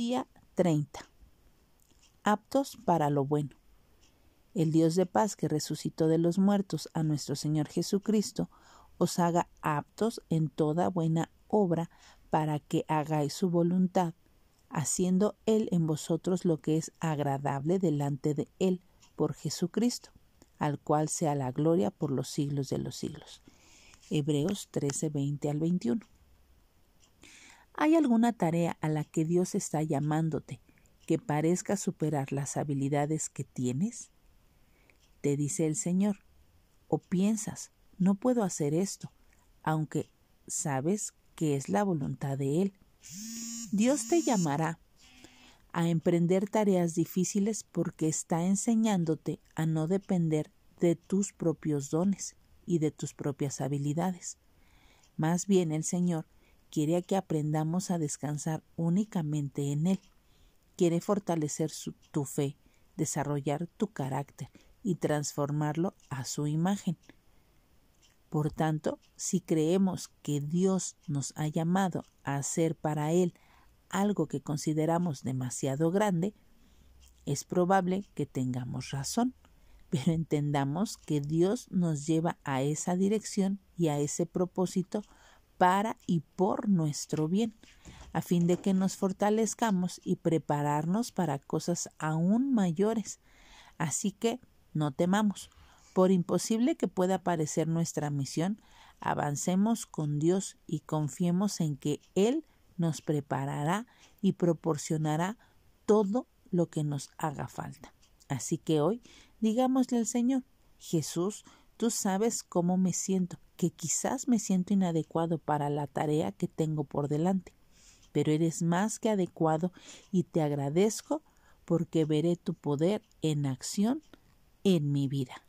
Día 30. Aptos para lo bueno. El Dios de paz que resucitó de los muertos a nuestro Señor Jesucristo, os haga aptos en toda buena obra para que hagáis su voluntad, haciendo Él en vosotros lo que es agradable delante de Él por Jesucristo, al cual sea la gloria por los siglos de los siglos. Hebreos 13, 20 al 21. ¿Hay alguna tarea a la que Dios está llamándote que parezca superar las habilidades que tienes? Te dice el Señor, o piensas, no puedo hacer esto, aunque sabes que es la voluntad de Él. Dios te llamará a emprender tareas difíciles porque está enseñándote a no depender de tus propios dones y de tus propias habilidades. Más bien el Señor quiere que aprendamos a descansar únicamente en Él. Quiere fortalecer tu fe, desarrollar tu carácter y transformarlo a su imagen. Por tanto, si creemos que Dios nos ha llamado a hacer para Él algo que consideramos demasiado grande, es probable que tengamos razón, pero entendamos que Dios nos lleva a esa dirección y a ese propósito para y por nuestro bien, a fin de que nos fortalezcamos y prepararnos para cosas aún mayores. Así que no temamos. Por imposible que pueda parecer nuestra misión, avancemos con Dios y confiemos en que Él nos preparará y proporcionará todo lo que nos haga falta. Así que hoy digámosle al Señor, Jesús, tú sabes cómo me siento, que quizás me siento inadecuado para la tarea que tengo por delante, pero eres más que adecuado y te agradezco porque veré tu poder en acción en mi vida.